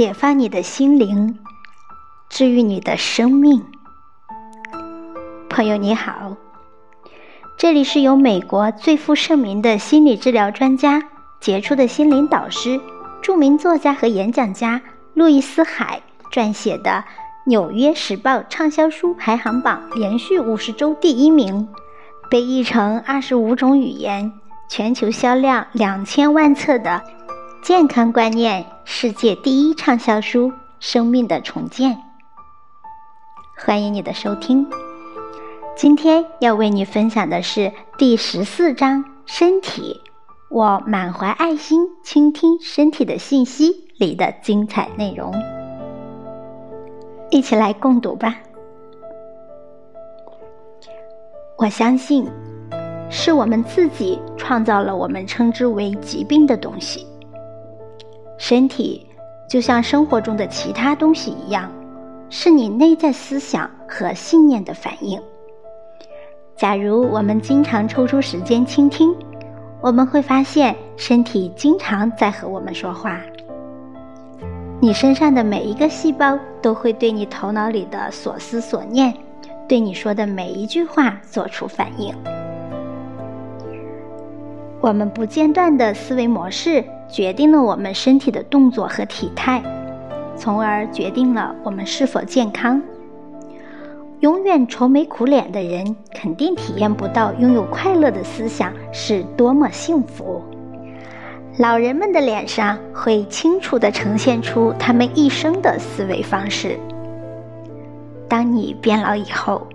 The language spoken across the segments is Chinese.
解放你的心灵，治愈你的生命。朋友你好，这里是由美国最负盛名的心理治疗专家、杰出的心灵导师、著名作家和演讲家路易斯·海撰写的《纽约时报》畅销书排行榜连续五十周第一名，被译成二十五种语言，全球销量两千万册的健康观念世界第一畅销书《生命的重建》。欢迎你的收听。今天要为你分享的是第十四章“身体”，我满怀爱心倾听身体的信息里的精彩内容，一起来共读吧。我相信，是我们自己创造了我们称之为疾病的东西。身体就像生活中的其他东西一样，是你内在思想和信念的反应。假如我们经常抽出时间倾听，我们会发现身体经常在和我们说话。你身上的每一个细胞都会对你头脑里的所思所念，对你说的每一句话做出反应。我们不间断的思维模式决定了我们身体的动作和体态，从而决定了我们是否健康。永远愁眉苦脸的人，肯定体验不到拥有快乐的思想是多么幸福。老人们的脸上会清楚地呈现出他们一生的思维方式。当你变老以后，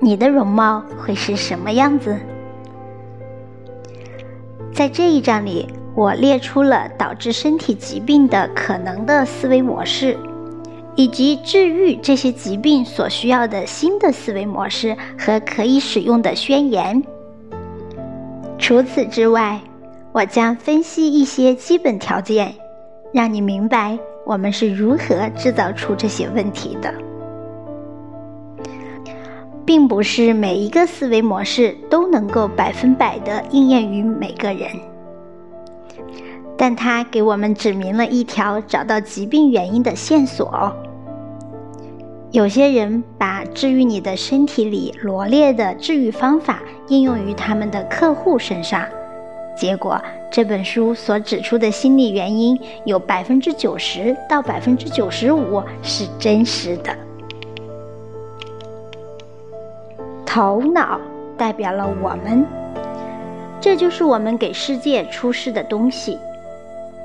你的容貌会是什么样子？在这一章里，我列出了导致身体疾病的可能的思维模式。以及治愈这些疾病所需要的新的思维模式和可以使用的宣言。除此之外，我将分析一些基本条件，让你明白我们是如何制造出这些问题的。并不是每一个思维模式都能够百分百的应验于每个人。但它给我们指明了一条找到疾病原因的线索。有些人把治愈你的身体里罗列的治愈方法应用于他们的客户身上，结果这本书所指出的心理原因有百分之九十到百分之九十五是真实的。头脑代表了我们，这就是我们给世界出示的东西。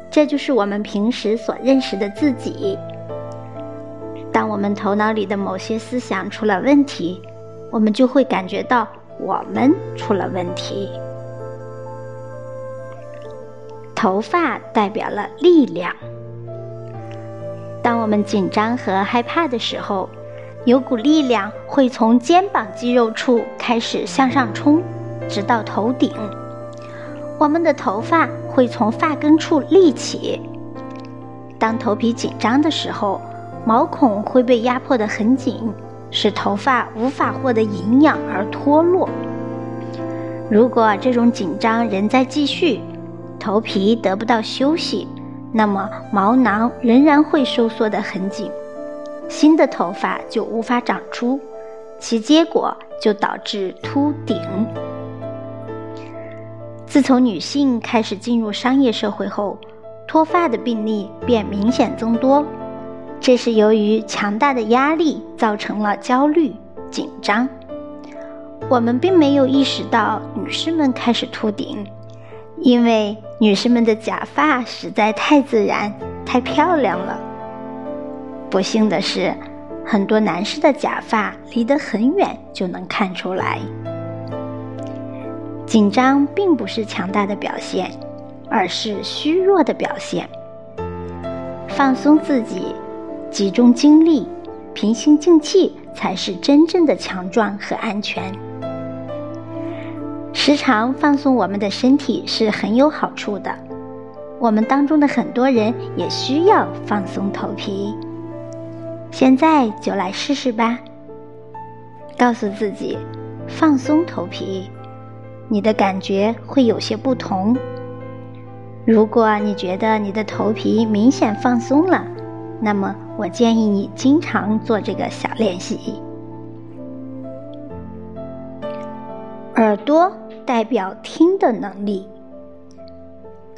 这就是我们平时所认识的自己。当我们头脑里的某些思想出了问题，我们就会感觉到我们出了问题。头发代表了力量。当我们紧张和害怕的时候，有股力量会从肩膀肌肉处开始向上冲，直到头顶。我们的头发会从发根处立起。当头皮紧张的时候，毛孔会被压迫得很紧，使头发无法获得营养而脱落。如果这种紧张仍在继续，头皮得不到休息，那么毛囊仍然会收缩得很紧，新的头发就无法长出，其结果就导致秃顶。自从女性开始进入商业社会后，脱发的病例便明显增多。这是由于强大的压力造成了焦虑、紧张。我们并没有意识到女士们开始秃顶，因为女士们的假发实在太自然、太漂亮了。不幸的是，很多男士的假发离得很远就能看出来。紧张并不是强大的表现，而是虚弱的表现。放松自己，集中精力，平心静气，才是真正的强壮和安全。时常放松我们的身体是很有好处的。我们当中的很多人也需要放松头皮。现在就来试试吧。告诉自己，放松头皮。你的感觉会有些不同。如果你觉得你的头皮明显放松了，那么我建议你经常做这个小练习。耳朵代表听的能力。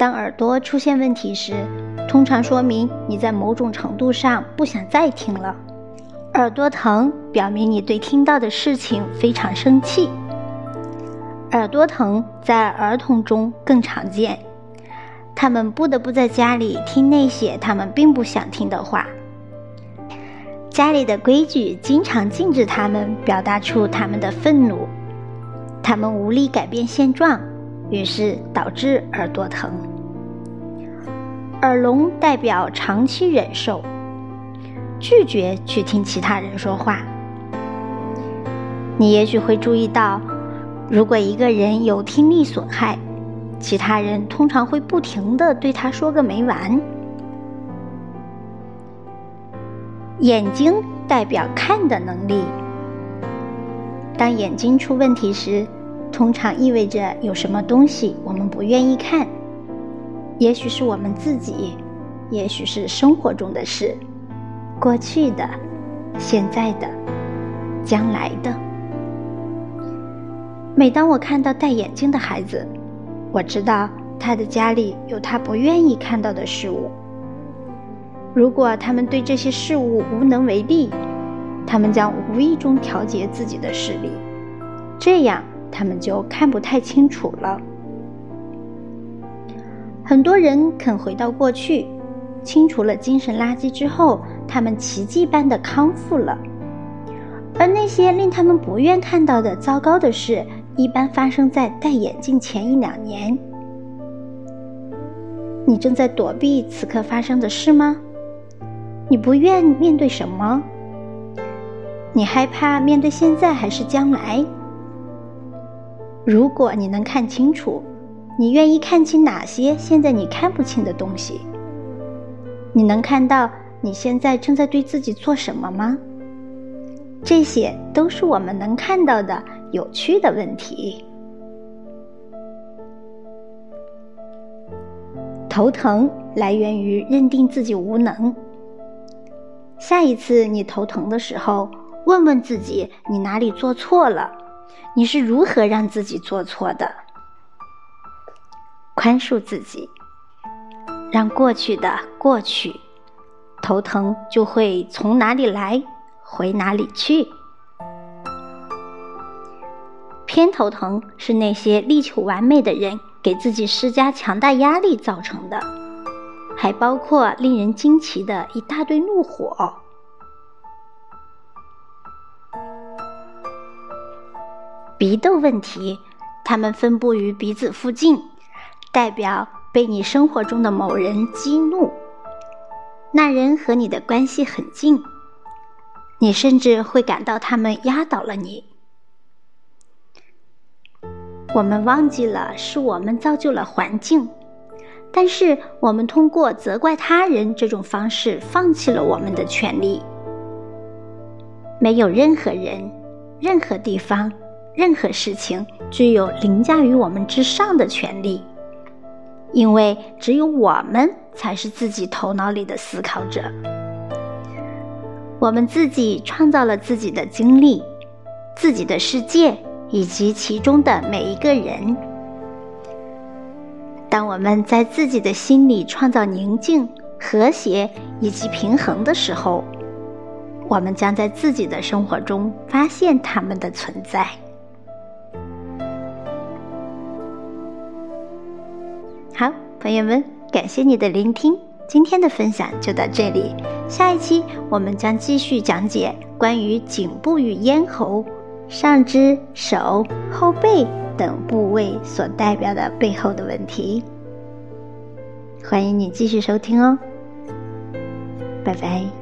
当耳朵出现问题时，通常说明你在某种程度上不想再听了。耳朵疼表明你对听到的事情非常生气。耳朵疼在儿童中更常见，他们不得不在家里听那些他们并不想听的话。家里的规矩经常禁止他们表达出他们的愤怒，他们无力改变现状，于是导致耳朵疼。耳聋代表长期忍受。拒绝去听其他人说话。你也许会注意到，如果一个人有听力损害，其他人通常会不停的对他说个没完。眼睛代表看的能力。当眼睛出问题时，通常意味着有什么东西我们不愿意看，也许是我们自己，也许是生活中的事。过去的、现在的、将来的。每当我看到戴眼镜的孩子，我知道他的家里有他不愿意看到的事物。如果他们对这些事物无能为力，他们将无意中调节自己的视力，这样他们就看不太清楚了。很多人肯回到过去，清除了精神垃圾之后。他们奇迹般的康复了，而那些令他们不愿看到的糟糕的事，一般发生在戴眼镜前一两年。你正在躲避此刻发生的事吗？你不愿面对什么？你害怕面对现在还是将来？如果你能看清楚，你愿意看清哪些现在你看不清的东西？你能看到？你现在正在对自己做什么吗？这些都是我们能看到的有趣的问题。头疼来源于认定自己无能。下一次你头疼的时候，问问自己你哪里做错了，你是如何让自己做错的？宽恕自己，让过去的过去。头疼就会从哪里来，回哪里去。偏头疼是那些力求完美的人给自己施加强大压力造成的，还包括令人惊奇的一大堆怒火。鼻窦问题，它们分布于鼻子附近，代表被你生活中的某人激怒。那人和你的关系很近，你甚至会感到他们压倒了你。我们忘记了是我们造就了环境，但是我们通过责怪他人这种方式放弃了我们的权利。没有任何人、任何地方、任何事情具有凌驾于我们之上的权利。因为只有我们才是自己头脑里的思考者，我们自己创造了自己的经历、自己的世界以及其中的每一个人。当我们在自己的心里创造宁静、和谐以及平衡的时候，我们将在自己的生活中发现它们的存在。好，朋友们，感谢你的聆听，今天的分享就到这里。下一期我们将继续讲解关于颈部与咽喉、上肢、手、后背等部位所代表的背后的问题。欢迎你继续收听哦，拜拜。